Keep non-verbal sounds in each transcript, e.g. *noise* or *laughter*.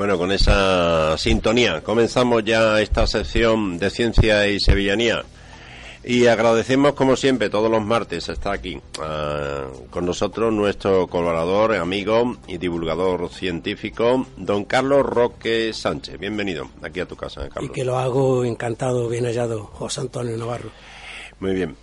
Bueno, con esa sintonía comenzamos ya esta sección de ciencia y sevillanía. Y agradecemos, como siempre, todos los martes está aquí ah, con nosotros nuestro colaborador, amigo y divulgador científico, don Carlos Roque Sánchez. Bienvenido aquí a tu casa, Carlos. Y que lo hago encantado, bien hallado, José Antonio Navarro. Muy bien.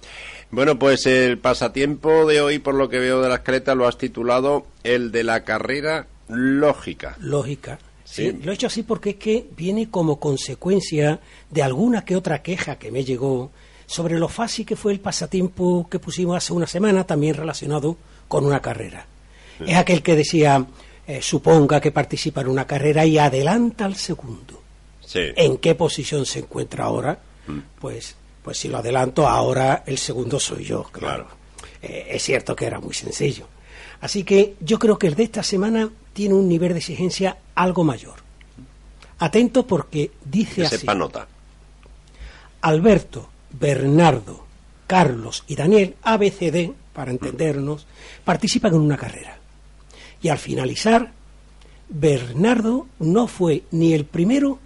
Bueno, pues el pasatiempo de hoy, por lo que veo de la escaleta, lo has titulado el de la carrera lógica. Lógica. Sí, lo he hecho así porque es que viene como consecuencia de alguna que otra queja que me llegó sobre lo fácil que fue el pasatiempo que pusimos hace una semana, también relacionado con una carrera. Es aquel que decía, eh, suponga que participa en una carrera y adelanta al segundo. ¿En qué posición se encuentra ahora? Mm. Pues, pues si lo adelanto, ahora el segundo soy yo, claro. Eh, es cierto que era muy sencillo. Así que yo creo que el de esta semana tiene un nivel de exigencia algo mayor. Atento porque dice así. Sepa nota. Alberto, Bernardo, Carlos y Daniel, ABCD, para entendernos, participan en una carrera. Y al finalizar, Bernardo no fue ni el primero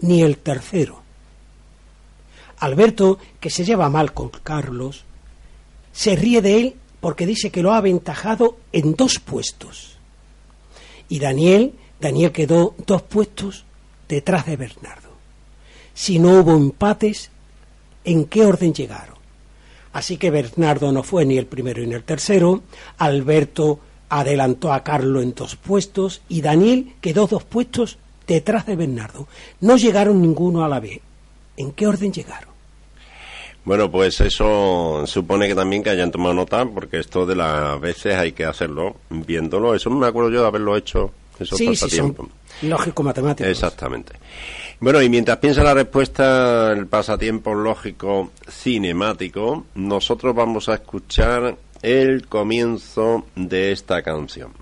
ni el tercero. Alberto, que se lleva mal con Carlos, se ríe de él porque dice que lo ha aventajado en dos puestos. Y Daniel, Daniel quedó dos puestos detrás de Bernardo. Si no hubo empates, ¿en qué orden llegaron? Así que Bernardo no fue ni el primero ni el tercero, Alberto adelantó a Carlos en dos puestos y Daniel quedó dos puestos detrás de Bernardo. No llegaron ninguno a la vez. ¿En qué orden llegaron? Bueno, pues eso supone que también que hayan tomado nota, porque esto de las veces hay que hacerlo viéndolo. Eso me acuerdo yo de haberlo hecho. Eso sí, sí, son lógico-matemáticos. Exactamente. Bueno, y mientras piensa la respuesta, el pasatiempo lógico cinemático, nosotros vamos a escuchar el comienzo de esta canción.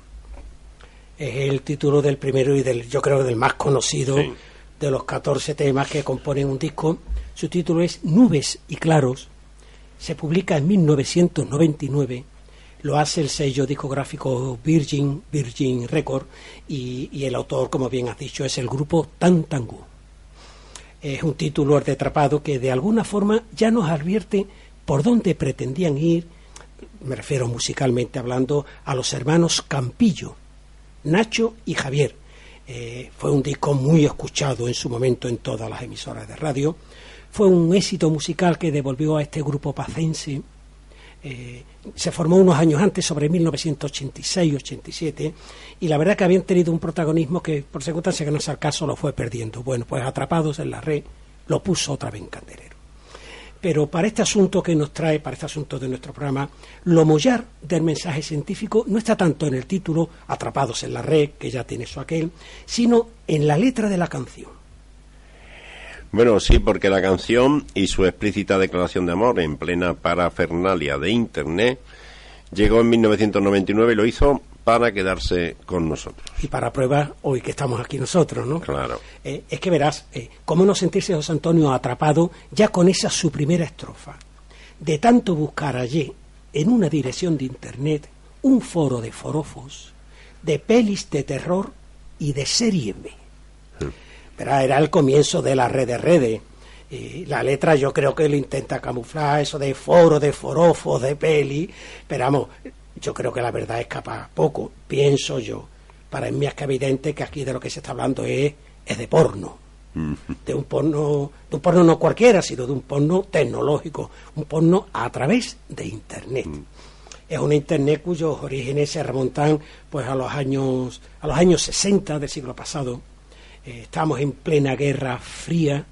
Es el título del primero y del, yo creo, del más conocido de los 14 temas que componen un disco. Su título es Nubes y Claros. Se publica en 1999. Lo hace el sello discográfico Virgin, Virgin Record, y, el autor, como bien has dicho, es el grupo Tantangu es un título atrapado que de alguna forma ya nos advierte por dónde pretendían ir, me refiero musicalmente hablando, a los hermanos Campillo, Nacho y Javier. Eh, fue un disco muy escuchado en su momento en todas las emisoras de radio. Fue un éxito musical que devolvió a este grupo pacense eh, se formó unos años antes, sobre 1986-87, y la verdad que habían tenido un protagonismo que, por circunstancias que no es el caso, lo fue perdiendo. Bueno, pues atrapados en la red, lo puso otra vez en candelero. Pero para este asunto que nos trae, para este asunto de nuestro programa, lo mollar del mensaje científico no está tanto en el título, Atrapados en la red, que ya tiene su aquel, sino en la letra de la canción. Bueno, sí, porque la canción y su explícita declaración de amor en plena parafernalia de Internet llegó en 1999 y lo hizo para quedarse con nosotros. Y para prueba, hoy que estamos aquí nosotros, ¿no? Claro. Eh, es que verás, eh, cómo no sentirse José Antonio atrapado ya con esa su primera estrofa. De tanto buscar allí, en una dirección de Internet, un foro de forofos, de pelis de terror y de serie B. Verá, era el comienzo de la red de redes. Y la letra yo creo que lo intenta camuflar, eso de foro, de forofos, de peli, pero vamos, yo creo que la verdad escapa poco, pienso yo. Para mí es que evidente que aquí de lo que se está hablando es, es de porno. De un porno, de un porno no cualquiera, sino de un porno tecnológico, un porno a través de internet. Es una internet cuyos orígenes se remontan pues a los años, a los años 60 del siglo pasado. Eh, estamos en plena guerra fría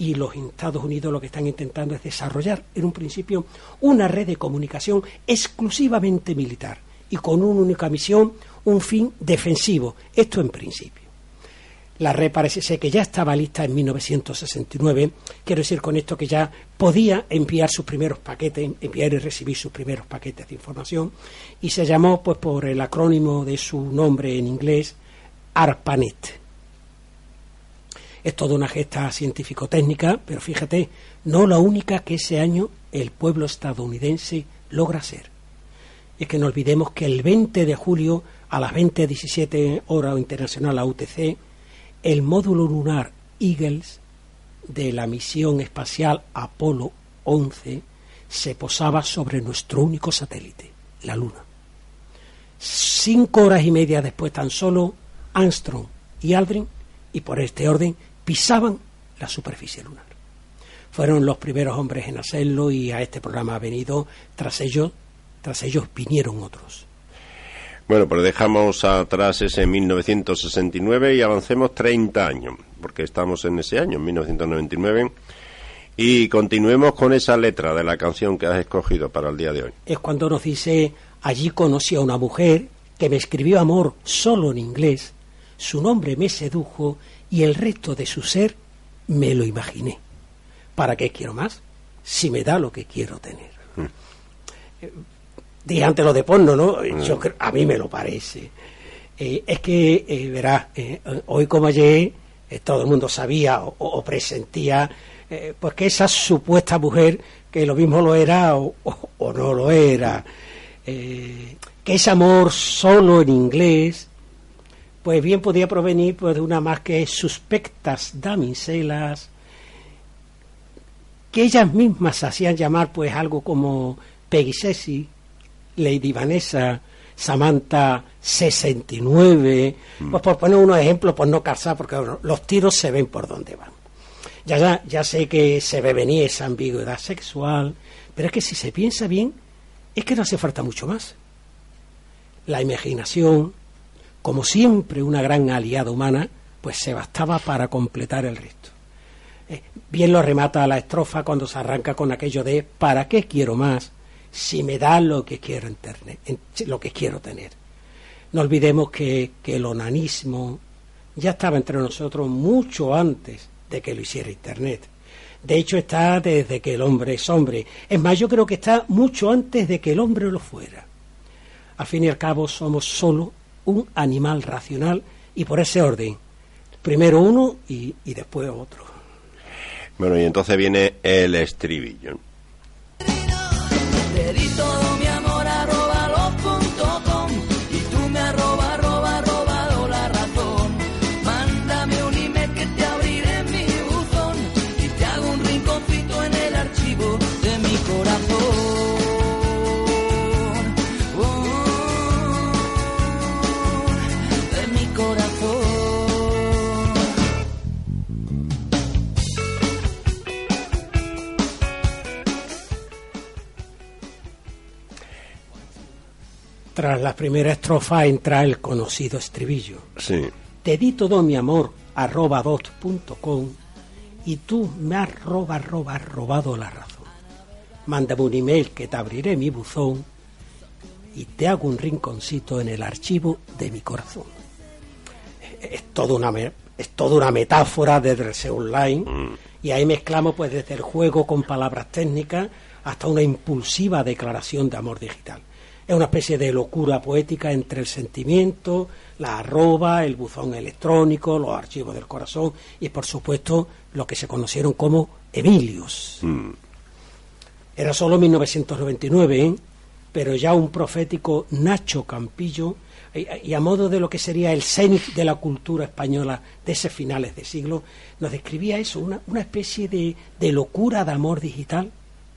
y los Estados Unidos lo que están intentando es desarrollar en un principio una red de comunicación exclusivamente militar y con una única misión, un fin defensivo. Esto en principio. La red parece ser que ya estaba lista en 1969. Quiero decir con esto que ya podía enviar sus primeros paquetes, enviar y recibir sus primeros paquetes de información. Y se llamó, pues, por el acrónimo de su nombre en inglés, ARPANET es toda una gesta científico-técnica, pero fíjate, no la única que ese año el pueblo estadounidense logra ser. Es que no olvidemos que el 20 de julio a las 20.17 horas internacional a UTC, el módulo lunar Eagles de la misión espacial Apolo 11 se posaba sobre nuestro único satélite, la Luna. Cinco horas y media después tan solo, Armstrong y Aldrin, y por este orden, pisaban la superficie lunar. Fueron los primeros hombres en hacerlo y a este programa ha venido, tras ellos, tras ellos vinieron otros. Bueno, pues dejamos atrás ese 1969 y avancemos 30 años, porque estamos en ese año, 1999, y continuemos con esa letra de la canción que has escogido para el día de hoy. Es cuando nos dice, allí conocí a una mujer que me escribió amor solo en inglés, su nombre me sedujo y el resto de su ser me lo imaginé. ¿Para qué quiero más? Si me da lo que quiero tener. Mm. Eh, dije antes lo de porno, ¿no? Mm. Yo, a mí me lo parece. Eh, es que, eh, verás, hoy como ayer, todo el mundo sabía o, presentía pues que esa supuesta mujer, que lo mismo lo era o, o no lo era, que ese amor solo en inglés, pues bien podía provenir pues, de una más que suspectas damiselas, que ellas mismas hacían llamar pues algo como Peggy Ceci, Lady Vanessa, Samantha 69, mm. pues por poner unos ejemplos, por no calzar, porque los tiros se ven por dónde van. Ya, ya, ya sé que se ve venir esa ambigüedad sexual, pero es que si se piensa bien, es que no hace falta mucho más. La imaginación, como siempre una gran aliada humana, pues se bastaba para completar el resto. Eh, bien lo remata la estrofa cuando se arranca con aquello de ¿para qué quiero más si me da lo que quiero, lo que quiero tener? No olvidemos que, que el onanismo ya estaba entre nosotros mucho antes de que lo hiciera Internet. De hecho, está desde que el hombre es hombre. Es más, yo creo que está mucho antes de que el hombre lo fuera. Al fin y al cabo, somos solo un animal racional y por ese orden, primero uno y, y después otro. Bueno, y entonces viene el estribillo. Tras la primera estrofa entra el conocido estribillo. Sí. Te di todo mi amor arroba dot punto com, y tú me has roba, roba, robado la razón. Mándame un email que te abriré mi buzón y te hago un rinconcito en el archivo de mi corazón. Es toda una, es toda una metáfora de Dresse Online y ahí mezclamos pues desde el juego con palabras técnicas hasta una impulsiva declaración de amor digital. Es una especie de locura poética entre el sentimiento, la arroba, el buzón electrónico, los archivos del corazón y por supuesto lo que se conocieron como Emilios. Era solo 1999, ¿eh? pero ya un profético Nacho Campillo, y, y a modo de lo que sería el cenit de la cultura española de ese finales de siglo, nos describía eso, una, una especie de, de locura de amor digital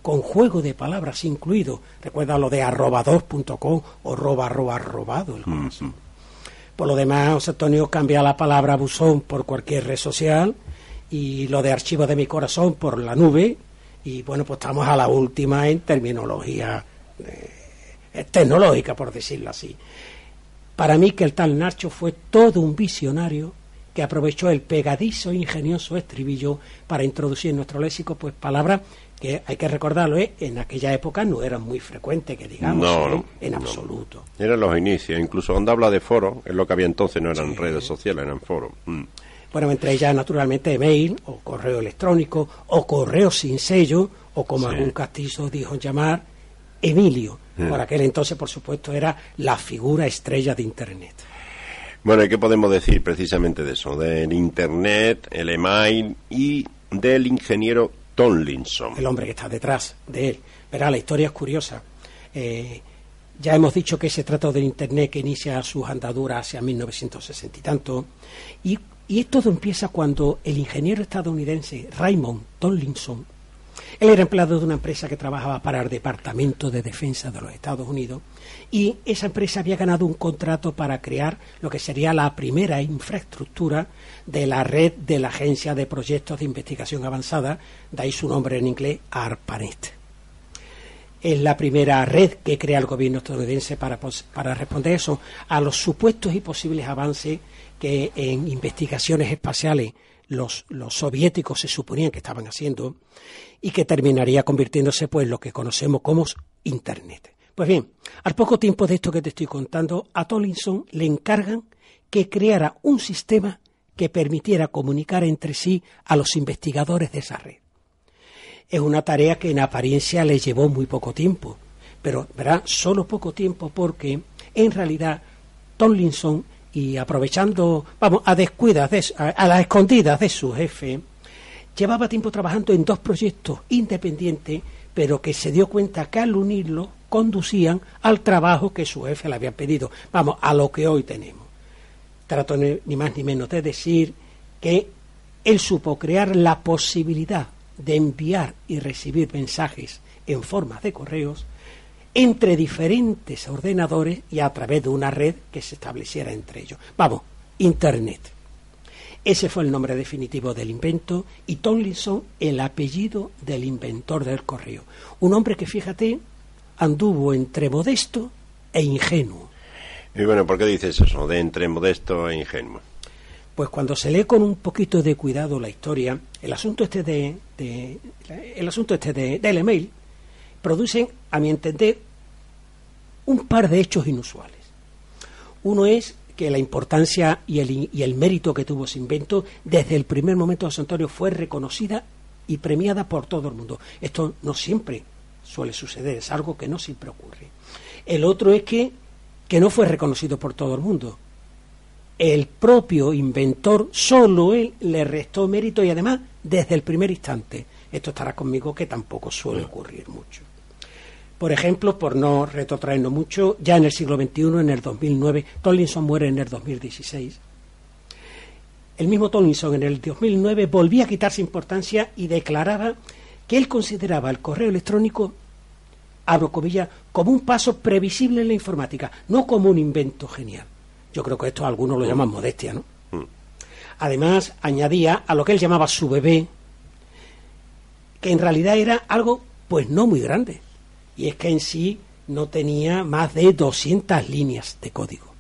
con juego de palabras incluido. Recuerda lo de arrobador.com o roba, roba, robado el. Por lo demás, José Antonio cambia la palabra buzón por cualquier red social y lo de archivo de mi corazón por la nube. Y bueno, pues estamos a la última en terminología eh, tecnológica, por decirlo así. Para mí que el tal Nacho fue todo un visionario que aprovechó el pegadizo e ingenioso estribillo para introducir en nuestro léxico pues palabras que hay que recordarlo, ¿eh? en aquella época no eran muy frecuentes, que digamos, No, ¿eh? no, en no. absoluto. Eran los inicios. Incluso cuando habla de foro, es lo que había entonces, no eran redes sociales, eran foros. Mm. Bueno, entre ellas, naturalmente, email o correo electrónico o correo sin sello o como Sí. algún castizo dijo llamar, Emilio. Por aquel entonces, por supuesto, era la figura estrella de Internet. Bueno, ¿y qué podemos decir precisamente de eso? Del Internet, el email y del ingeniero El hombre que está detrás de él. Verá, la historia es curiosa. Eh, ya hemos dicho que se trata del Internet que inicia sus andaduras hacia 1960 y tanto. Y, y todo empieza cuando el ingeniero estadounidense Raymond Tomlinson, él era empleado de una empresa que trabajaba para el Departamento de Defensa de los Estados Unidos y esa empresa había ganado un contrato para crear lo que sería la primera infraestructura de la red de la Agencia de Proyectos de Investigación Avanzada, de ahí su nombre en inglés, ARPANET. Es la primera red que crea el gobierno estadounidense para, responder eso, a los supuestos y posibles avances que en investigaciones espaciales los, los soviéticos se suponían que estaban haciendo y que terminaría convirtiéndose pues en lo que conocemos como Internet. Pues bien, al poco tiempo de esto que te estoy contando, a Tomlinson le encargan que creara un sistema que permitiera comunicar entre sí a los investigadores de esa red. Es una tarea que en apariencia le llevó muy poco tiempo, pero verá, solo poco tiempo porque en realidad Tomlinson y aprovechando, vamos, a descuidas, de a, a las escondidas de su jefe, llevaba tiempo trabajando en dos proyectos independientes, pero que se dio cuenta que al unirlos conducían al trabajo que su jefe le había pedido, vamos, a lo que hoy tenemos. Trato ni más ni menos de decir que él supo crear la posibilidad de enviar y recibir mensajes en forma de correos entre diferentes ordenadores y a través de una red que se estableciera entre ellos. Vamos, Internet. Ese fue el nombre definitivo del invento y Tomlinson el apellido del inventor del correo. Un hombre que, fíjate, anduvo entre modesto e ingenuo. Y bueno, ¿por qué dices eso? De entre modesto e ingenuo. Pues cuando se lee con un poquito de cuidado la historia, el asunto este de, de- el asunto este de, del email producen, a mi entender, un par de hechos inusuales. Uno es que la importancia y el, y el mérito que tuvo ese invento desde el primer momento de José Antonio fue reconocida y premiada por todo el mundo. Esto no siempre suele suceder, es algo que no siempre ocurre. El otro es que, que no fue reconocido por todo el mundo el propio inventor, solo él le restó mérito y además desde el primer instante. Esto estará conmigo que tampoco suele ocurrir mucho. Por ejemplo, por no retrotraernos mucho, ya en el siglo XXI, en el 2009, Tomlinson muere en el 2016. El mismo Tomlinson en el 2009 volvía a quitarse importancia y declaraba que él consideraba el correo electrónico, abro comillas, como un paso previsible en la informática, no como un invento genial. Yo creo que esto algunos lo llaman modestia, ¿no? Además, añadía a lo que él llamaba su bebé, que en realidad era algo, pues no muy grande. Y es que en sí no tenía más de 200 líneas de código.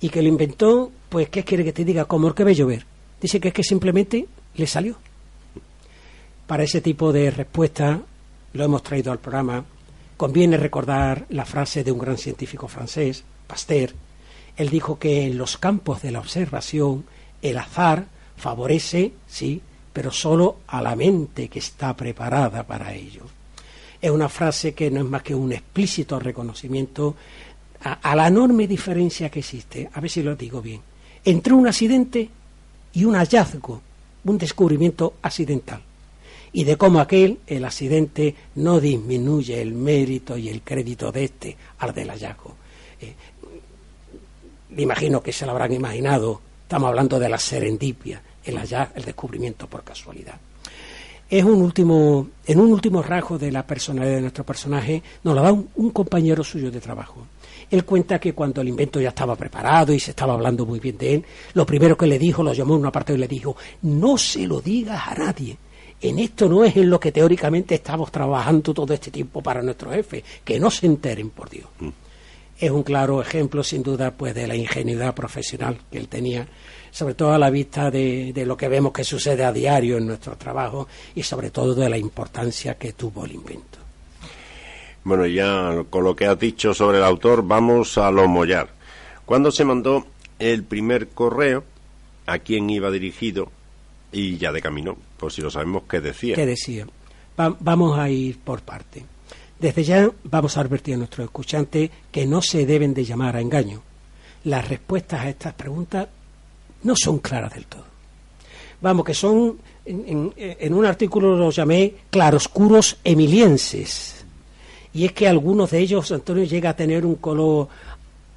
Y que lo inventó, pues, ¿qué quiere que te diga? Como el que ve llover. Dice que es que simplemente le salió. Para ese tipo de respuesta lo hemos traído al programa. Conviene recordar la frase de un gran científico francés, Pasteur. Él dijo que en los campos de la observación el azar favorece, sí, pero solo a la mente que está preparada para ello. Es una frase que no es más que un explícito reconocimiento a, la enorme diferencia que existe, a ver si lo digo bien, entre un accidente y un hallazgo, un descubrimiento accidental y de cómo aquel, el accidente, no disminuye el mérito y el crédito de este al del hallazgo. Eh, me imagino que se lo habrán imaginado, estamos hablando de la serendipia, el hallazgo, el descubrimiento por casualidad. Es un último, en un último rasgo de la personalidad de nuestro personaje, nos lo da un, compañero suyo de trabajo. Él cuenta que cuando el invento ya estaba preparado y se estaba hablando muy bien de él, lo primero que le dijo, lo llamó en una parte y le dijo, no se lo digas a nadie, en esto no es en lo que teóricamente estamos trabajando todo este tiempo para nuestros jefes, que no se enteren, por Dios. Mm. Es un claro ejemplo, sin duda, pues de la ingenuidad profesional que él tenía, sobre todo a la vista de, de lo que vemos que sucede a diario en nuestro trabajo y sobre todo de la importancia que tuvo el invento. Bueno, ya con lo que has dicho sobre el autor, vamos a lo mollar. ¿Cuándo se mandó el primer correo? ¿A quién iba dirigido? Y ya de camino, pues si lo sabemos, ¿qué decía? ¿Qué decía? vamos a ir por parte. Desde ya vamos a advertir a nuestros escuchantes que no se deben de llamar a engaño. Las respuestas a estas preguntas no son claras del todo. Vamos, que son, en, en un artículo los llamé claroscuros emilienses. Y es que algunos de ellos, Antonio, llega a tener un color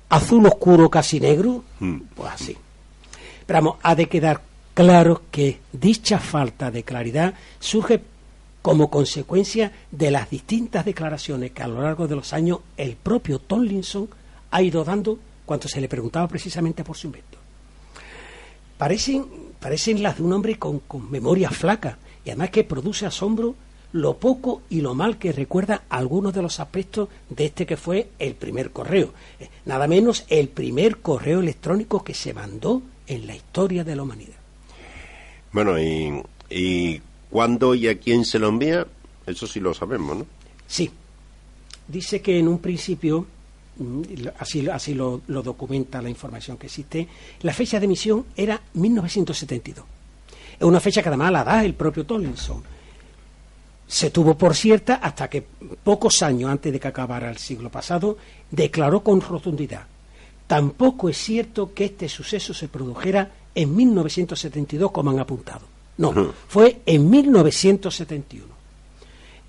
azul oscuro casi negro. Hmm. Pues así. Pero vamos, ha de quedar claro que dicha falta de claridad surge como consecuencia de las distintas declaraciones que a lo largo de los años el propio Tomlinson ha ido dando cuando se le preguntaba precisamente por su invento. Parecen, parecen las de un hombre con, con memoria flaca y además que produce asombro lo poco y lo mal que recuerda algunos de los aspectos de este que fue el primer correo. Eh, nada menos el primer correo electrónico que se mandó en la historia de la humanidad. Bueno, y, y cuándo y a quién se lo envía, eso sí lo sabemos, ¿no? Sí. Dice que en un principio, mm, así, así lo, documenta la información que existe, la fecha de emisión era 1972. Es una fecha que además la da el propio Tomlinson. Se tuvo por cierta hasta que pocos años antes de que acabara el siglo pasado declaró con rotundidad. Tampoco es cierto que este suceso se produjera en 1972, como han apuntado. No, fue en 1971.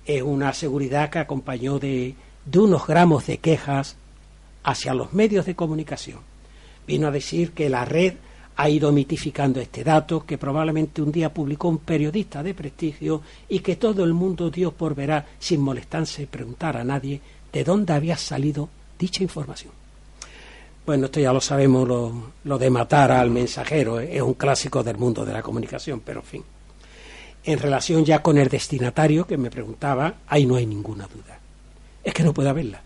Es una seguridad que acompañó de, de unos gramos de quejas hacia los medios de comunicación. Vino a decir que la red ha ido mitificando este dato, que probablemente un día publicó un periodista de prestigio y que todo el mundo dio por verá sin molestarse y preguntar a nadie de dónde había salido dicha información. Bueno, esto ya lo sabemos, lo, de matar al mensajero ¿eh? es un clásico del mundo de la comunicación, pero en fin. En relación ya con el destinatario que me preguntaba, ahí no hay ninguna duda. Es que no puede haberla.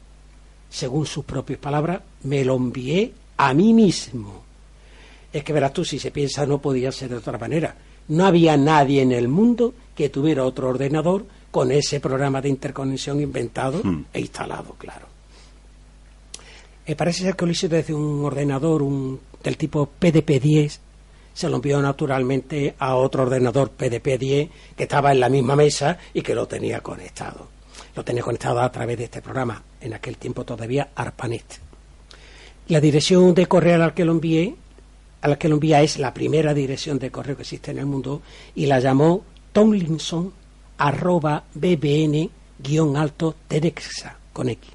Según sus propias palabras, me lo envié a mí mismo. Es que verás tú, si se piensa, no podía ser de otra manera. No había nadie en el mundo que tuviera otro ordenador con ese programa de interconexión inventado hmm. e instalado, claro. Eh, parece ser que hizo desde un ordenador del tipo PDP-10. Se lo envió naturalmente a otro ordenador PDP-10 que estaba en la misma mesa y que lo tenía conectado. Lo tenía conectado a través de este programa, en aquel tiempo todavía ARPANET. La dirección de correo a la que lo envié, a la que lo envía es la primera dirección de correo que existe en el mundo y la llamó Tomlinson arroba bbn guion alto con X.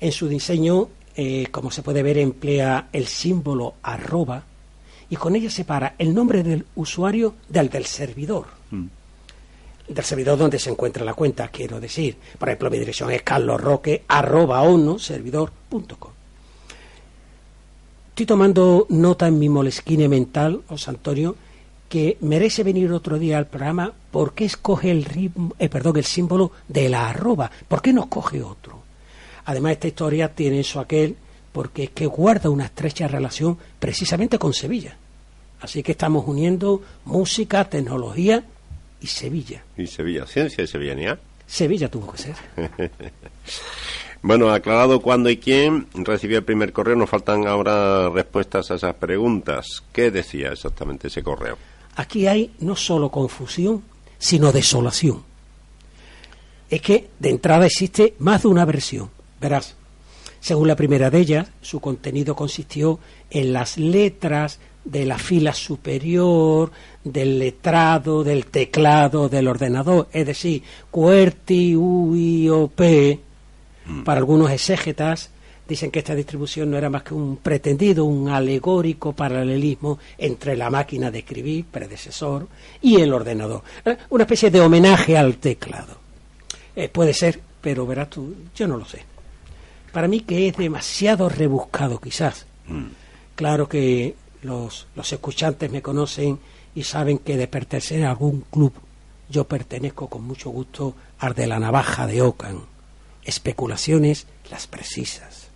En su diseño, eh, como se puede ver, emplea el símbolo arroba y con ella separa el nombre del usuario del del servidor. Mm. Del servidor donde se encuentra la cuenta, quiero decir. Por ejemplo, mi dirección es carlosroque arroba servidor.com. Estoy tomando nota en mi molesquine mental, José Antonio, que merece venir otro día al programa porque escoge el ritmo, eh, perdón, el símbolo de la arroba. ¿Por qué no escoge otro? Además, esta historia tiene eso aquel, porque es que guarda una estrecha relación precisamente con Sevilla. Así que estamos uniendo música, tecnología y Sevilla. Y Sevilla, ciencia y sevillanía. Sevilla tuvo que ser. *laughs* bueno, aclarado cuándo y quién recibió el primer correo, nos faltan ahora respuestas a esas preguntas. ¿Qué decía exactamente ese correo? Aquí hay no solo confusión, sino desolación. Es que de entrada existe más de una versión. Verás, según la primera de ellas, su contenido consistió en las letras de la fila superior, del letrado, del teclado, del ordenador, es decir, QWERTY, UI o P. Mm. Para algunos exégetas dicen que esta distribución no era más que un pretendido, un alegórico paralelismo entre la máquina de escribir, predecesor, y el ordenador. Eh, una especie de homenaje al teclado. Eh, puede ser, pero verás tú, yo no lo sé. Para mí que es demasiado rebuscado quizás. Mm. Claro que los, los escuchantes me conocen y saben que de pertenecer a algún club yo pertenezco con mucho gusto al de la navaja de Ocan. Especulaciones las precisas.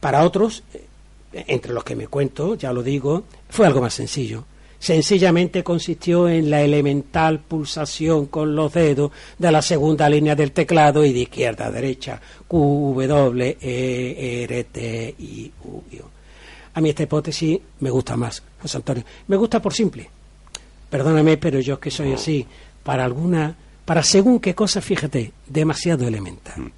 Para otros, eh, entre los que me cuento, ya lo digo, fue algo más sencillo. Sencillamente consistió en la elemental pulsación con los dedos de la segunda línea del teclado y de izquierda a derecha. Q, W, E, R, T, I, U, a mí esta hipótesis me gusta más, José Antonio. Me gusta por simple. Perdóname, pero yo es que soy así. Para alguna, para según qué cosa, fíjate, demasiado elemental. Mm.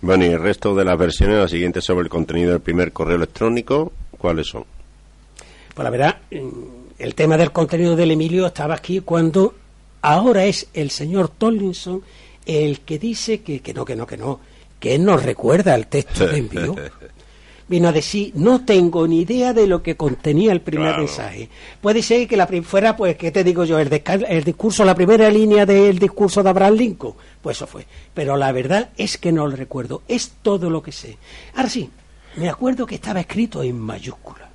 Bueno, y el resto de las versiones, las siguientes sobre el contenido del primer correo electrónico, ¿cuáles son? Pues la verdad, el tema del contenido del Emilio estaba aquí cuando ahora es el señor Tollinson el que dice que, que no, que no, que no, que él nos recuerda el texto que envió. *laughs* vino a decir, no tengo ni idea de lo que contenía el primer mensaje. Puede ser que la fuera, pues, ¿qué te digo yo? El, el discurso, la primera línea del discurso de Abraham Lincoln. Pues eso fue. Pero la verdad es que no lo recuerdo. Es todo lo que sé. Ahora sí, me acuerdo que estaba escrito en mayúsculas.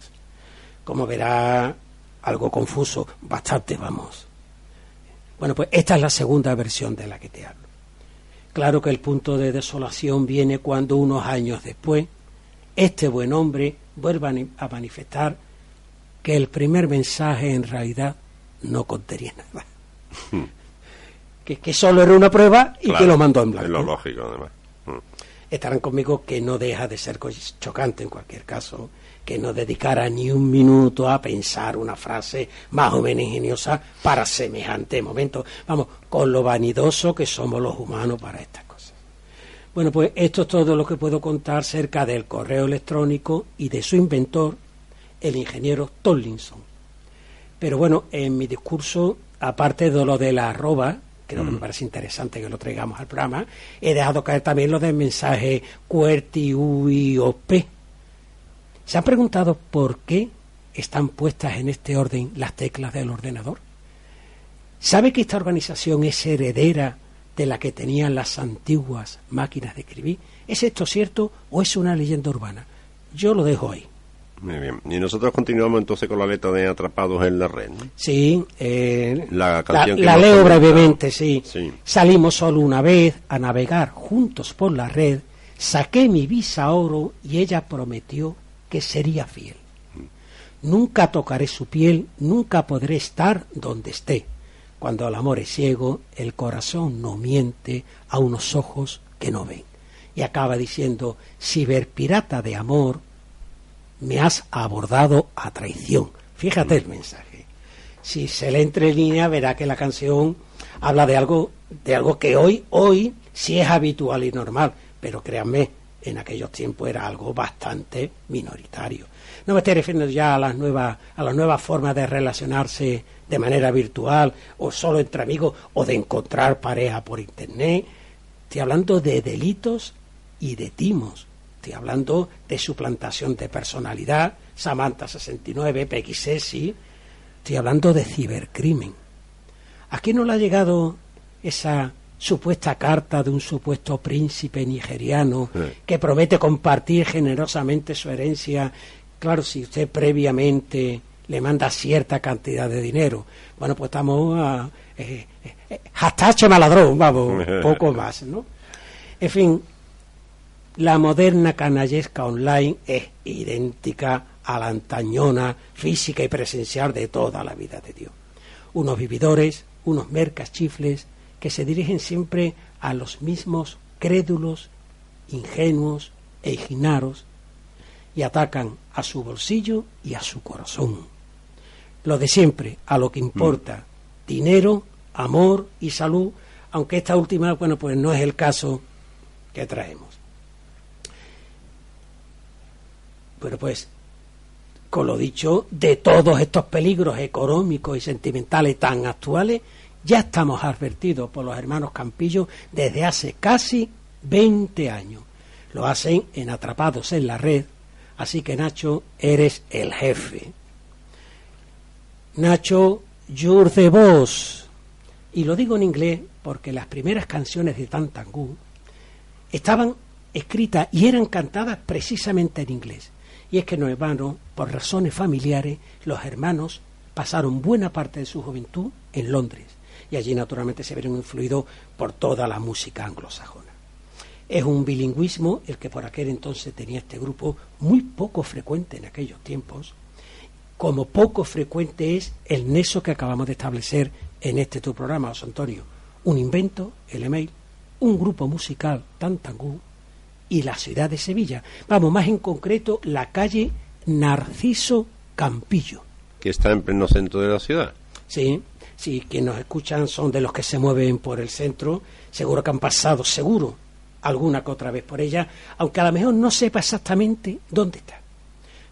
Como verá, algo confuso, bastante, vamos. Bueno, pues esta es la segunda versión de la que te hablo. Claro que el punto de desolación viene cuando unos años después, este buen hombre vuelva a manifestar que el primer mensaje en realidad no contenía nada. Hmm. *laughs* que, que, solo era una prueba y que lo mandó en blanco. Es lo lógico, además. Hmm. Estarán conmigo que no deja de ser chocante en cualquier caso que no dedicara ni un minuto a pensar una frase más o menos ingeniosa para semejante momento. Vamos, con lo vanidoso que somos los humanos para estas bueno, pues esto es todo lo que puedo contar acerca del correo electrónico y de su inventor, el ingeniero Tollinson. Pero bueno, en mi discurso, aparte de lo de la arroba, creo que me mm. parece interesante que lo traigamos al programa, he dejado caer también lo del mensaje QWERTY, UI o P. ¿Se han preguntado por qué están puestas en este orden las teclas del ordenador? ¿Sabe que esta organización es heredera de la que tenían las antiguas máquinas de escribir. ¿Es esto cierto o es una leyenda urbana? Yo lo dejo ahí. Muy bien. Y nosotros continuamos entonces con la letra de Atrapados en la Red. Sí, eh, la, la, leo brevemente, sí. Salimos solo una vez a navegar juntos por la red, saqué mi visa oro y ella prometió que sería fiel. Nunca tocaré su piel, nunca podré estar donde esté cuando el amor es ciego, el corazón no miente a unos ojos que no ven. Y acaba diciendo, ciberpirata de amor, me has abordado a traición. Fíjate el mensaje. Si se le entre en línea, verá que la canción habla de algo, de algo que hoy, hoy sí es habitual y normal, pero créanme, en aquellos tiempos era algo bastante minoritario. No me estoy refiriendo ya a las nuevas, a las nuevas formas de relacionarse de manera virtual o solo entre amigos o de encontrar pareja por internet. Estoy hablando de delitos y de timos. Estoy hablando de suplantación de personalidad, Samantha 69, PXS, estoy hablando de cibercrimen. ¿A quién no le ha llegado esa supuesta carta de un supuesto príncipe nigeriano que promete compartir generosamente su herencia? Claro, si usted previamente le manda cierta cantidad de dinero. Bueno, pues estamos a... Eh, eh, maladrón, vamos, *laughs* poco más, ¿no? En fin, la moderna canallesca online es idéntica a la antañona física y presencial de toda la vida de Dios. Unos vividores, unos mercas chifles, que se dirigen siempre a los mismos crédulos, ingenuos e ignaros, y atacan a su bolsillo y a su corazón. Lo de siempre, a lo que importa, dinero, amor y salud, aunque esta última, bueno, pues no es el caso que traemos. Bueno, pues, con lo dicho, de todos estos peligros económicos y sentimentales tan actuales, ya estamos advertidos por los hermanos Campillo desde hace casi 20 años. Lo hacen en Atrapados en la Red, así que Nacho, eres el jefe. Nacho, you're the boss. Y lo digo en inglés porque las primeras canciones de Tantangú estaban escritas y eran cantadas precisamente en inglés. Y es que no hermanos, por razones familiares, los hermanos pasaron buena parte de su juventud en Londres y allí naturalmente se vieron influidos por toda la música anglosajona. Es un bilingüismo el que por aquel entonces tenía este grupo muy poco frecuente en aquellos tiempos, como poco frecuente es el nexo que acabamos de establecer en este tu programa, José Antonio. Un invento, el email, un grupo musical, Tantangú, y la ciudad de Sevilla. Vamos, más en concreto, la calle Narciso Campillo. Que está en pleno centro de la ciudad. Sí, si quienes nos escuchan son de los que se mueven por el centro, seguro que han pasado, seguro, alguna que otra vez por ella, aunque a lo mejor no sepa exactamente dónde está.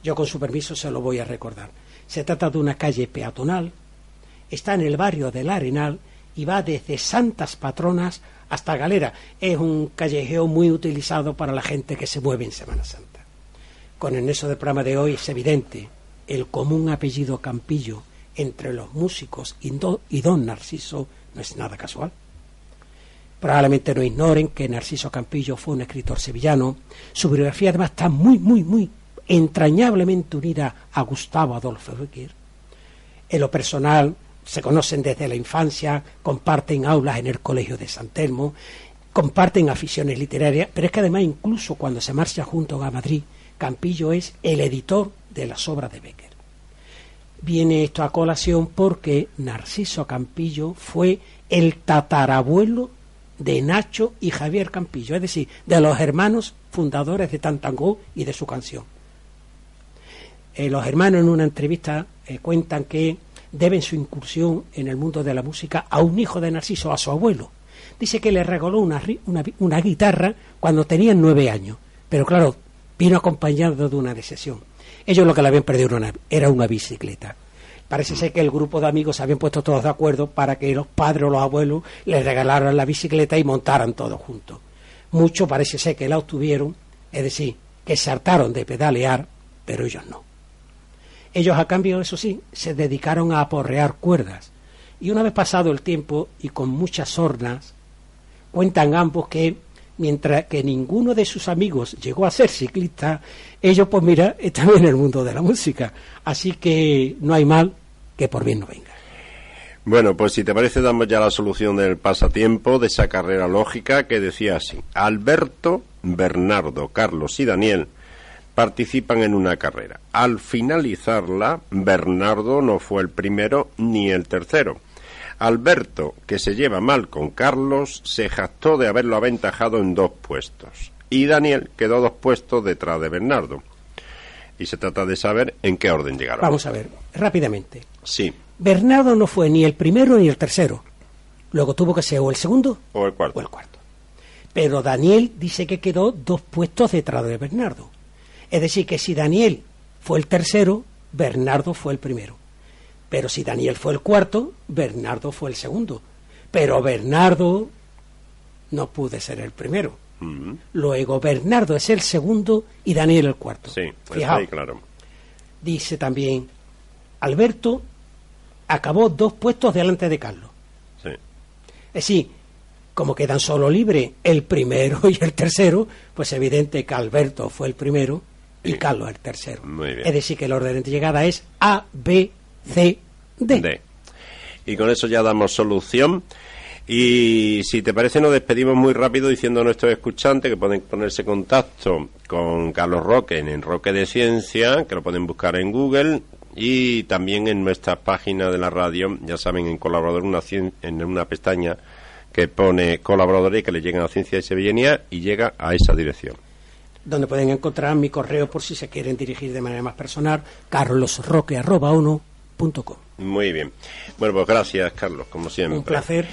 Yo con su permiso se lo voy a recordar. Se trata de una calle peatonal, está en el barrio del Arenal y va desde Santas Patronas hasta Galera. Es un callejeo muy utilizado para la gente que se mueve en Semana Santa. Con el nexo del programa de hoy es evidente el común apellido Campillo entre los músicos y, don Narciso no es nada casual. Probablemente no ignoren que Narciso Campillo fue un escritor sevillano. Su biografía además está muy, muy, muy entrañablemente unida a Gustavo Adolfo Becker. En lo personal, se conocen desde la infancia, comparten aulas en el Colegio de San Telmo, comparten aficiones literarias, pero es que además incluso cuando se marcha junto a Madrid, Campillo es el editor de las obras de Becker. Viene esto a colación porque Narciso Campillo fue el tatarabuelo de Nacho y Javier Campillo, es decir, de los hermanos fundadores de Tantangó y de su canción. Eh, los hermanos en una entrevista eh, cuentan que deben su incursión en el mundo de la música a un hijo de Narciso, a su abuelo. Dice que le regaló una, una guitarra cuando tenían nueve años, pero claro, vino acompañado de una decisión. Ellos lo que le habían perdido era una bicicleta. Parece ser que el grupo de amigos se habían puesto todos de acuerdo para que los padres o los abuelos les regalaran la bicicleta y montaran todos juntos. Muchos parece ser que la obtuvieron, es decir, que se hartaron de pedalear, pero ellos no. Ellos, a cambio, eso sí, se dedicaron a aporrear cuerdas. Y una vez pasado el tiempo y con muchas sornas, cuentan ambos que mientras que ninguno de sus amigos llegó a ser ciclista, ellos, pues mira, están en el mundo de la música. Así que no hay mal que por bien no venga. Bueno, pues si te parece, damos ya la solución del pasatiempo de esa carrera lógica que decía así. Alberto, Bernardo, Carlos y Daniel participan en una carrera. Al finalizarla, Bernardo no fue el primero ni el tercero Alberto, que se lleva mal con Carlos, se jactó de haberlo aventajado en dos puestos. Y Daniel quedó dos puestos detrás de Bernardo. Y se trata de saber en qué orden llegaron. Vamos a ver, rápidamente. Sí. Bernardo no fue ni el primero ni el tercero. Luego tuvo que ser o el segundo o el cuarto. O el cuarto. Pero Daniel dice que quedó dos puestos detrás de Bernardo. Es decir, que si Daniel fue el tercero, Bernardo fue el primero. Pero si Daniel fue el cuarto, Bernardo fue el segundo. Pero Bernardo no pude ser el primero. Luego Bernardo es el segundo y Daniel el cuarto. Sí, claro. Dice también, Alberto acabó dos puestos delante de Carlos. Sí. Es decir, como quedan solo libres el primero *laughs* y el tercero, pues evidente que Alberto fue el primero y Carlos el tercero. Muy bien. Es decir, que el orden de llegada es A, B, C, D. Y con eso ya damos solución. Y si te parece, nos despedimos muy rápido diciendo a nuestros escuchantes que pueden ponerse en contacto con Carlos Roque en Roque de Ciencia, que lo pueden buscar en Google y también en nuestra página de la radio, ya saben, en colaborador una en una pestaña que pone colaboradores que le llegan a Ciencia y Sevillanía y llega a esa dirección. Donde pueden encontrar mi correo por si se quieren dirigir de manera más personal, carlosroque.com. Muy bien. Bueno, pues gracias, Carlos, como siempre. Un placer.